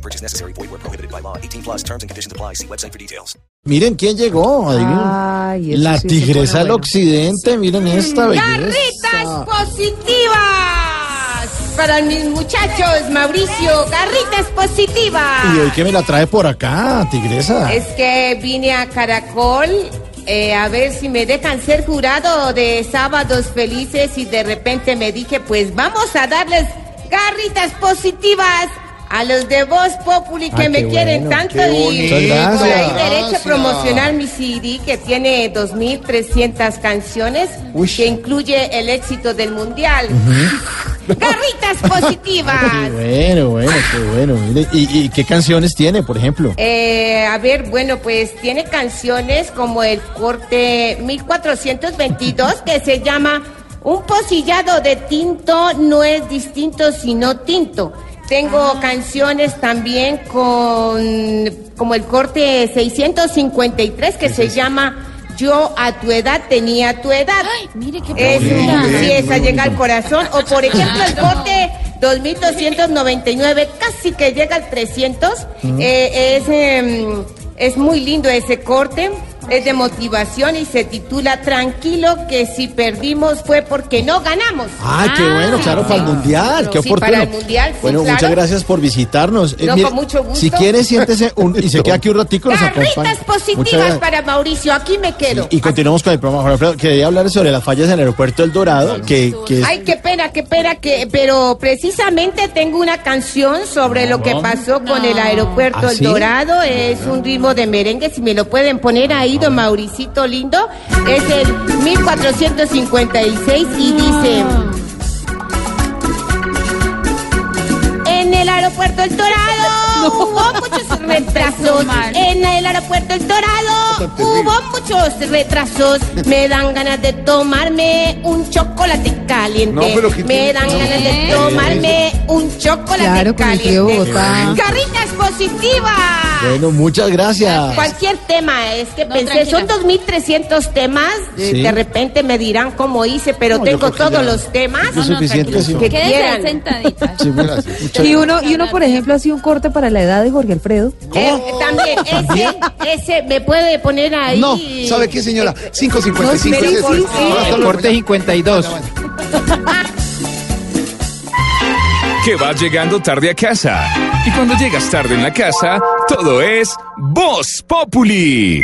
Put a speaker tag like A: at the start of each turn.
A: No purchase necessary. Void where prohibited by law. 18 plus terms and conditions apply. See website for details.
B: Miren quién llegó. adivinen.
C: Ay,
B: la
C: sí
B: tigresa del
C: bueno.
B: occidente. Miren esta
D: ¡Garritas
B: belleza.
D: positivas! Para mis muchachos, Mauricio, garritas positivas.
B: Y hoy que me la trae por acá, tigresa.
D: Es que vine a Caracol eh, a ver si me dejan ser jurado de sábados felices y de repente me dije, pues vamos a darles garritas positivas a los de Voz Populi que
B: Ah,
D: me quieren
B: bueno,
D: tanto y por ahí derecho a promocionar mi CD que tiene 2.300 canciones
B: Uy.
D: que incluye el éxito del mundial. Garritas
B: Qué
D: positivas.
B: bueno, bueno, qué bueno. Mire, ¿y, y qué canciones tiene, por ejemplo?
D: Eh, a ver, bueno, pues tiene canciones como el corte 1422 que se llama Un pocillado de tinto no es distinto sino tinto. Tengo canciones también con como el corte 653 que se llama Yo a tu edad tenía tu edad.
E: Mire qué
D: Es, sí, esa llega al corazón. O por ejemplo el corte 2299, casi que llega al 300. Eh, es, em, es muy lindo ese corte. Es de motivación y se titula Tranquilo que si perdimos fue porque no ganamos.
B: Ah, qué bueno, claro, para el mundial, qué
D: Sí,
B: oportuno.
D: para el mundial, sí,
B: bueno,
D: claro.
B: muchas gracias por visitarnos. Eh,
D: No, con mucho gusto.
B: Si quiere, siéntese un- y se queda aquí un ratico, Muchas
D: positivas para Mauricio. Aquí me quedo.
B: Y continuamos con el programa. Jorge Alfredo, quería hablar sobre las fallas en el aeropuerto El Dorado, que, que es-
D: Ay, qué pena, qué pena que, pero precisamente tengo una canción sobre lo que pasó con el aeropuerto
B: ¿Ah,
D: El
B: sí?
D: Dorado. Es un ritmo de merengue, si me lo pueden poner ahí, Mauricito lindo. Es el 1456 y dice... En el aeropuerto El Dorado hubo muchos retrasos. En el aeropuerto El Dorado hubo muchos retrasos. Me dan ganas de tomarme un chocolate caliente.
F: No, pero ¿qué
D: Me dan ganas de tomarme un chocolate
C: Claro,
D: caliente. Carritas positivas.
B: Bueno, muchas gracias.
D: Cualquier tema, es que
E: No,
D: pensé,
E: tranquila.
D: son 2.300 temas, de,
B: Sí.
D: de repente me dirán cómo hice, pero
B: No,
D: tengo todos
B: ya
D: los temas
B: es suficiente, sí.
D: que
E: Quédese
D: quieran.
E: sentadita.
B: Sí,
C: Y uno, y uno, por ejemplo, hacía un corte para la edad de Jorge Alfredo.
D: Eh, también, ese, ese me puede poner ahí.
F: No, ¿sabe qué, señora? 5.55.
D: No,
F: ese es-
D: sí, sí.
G: Corte 52.
H: que vas llegando tarde a casa. Y cuando llegas tarde en la casa, todo es Voz Populi.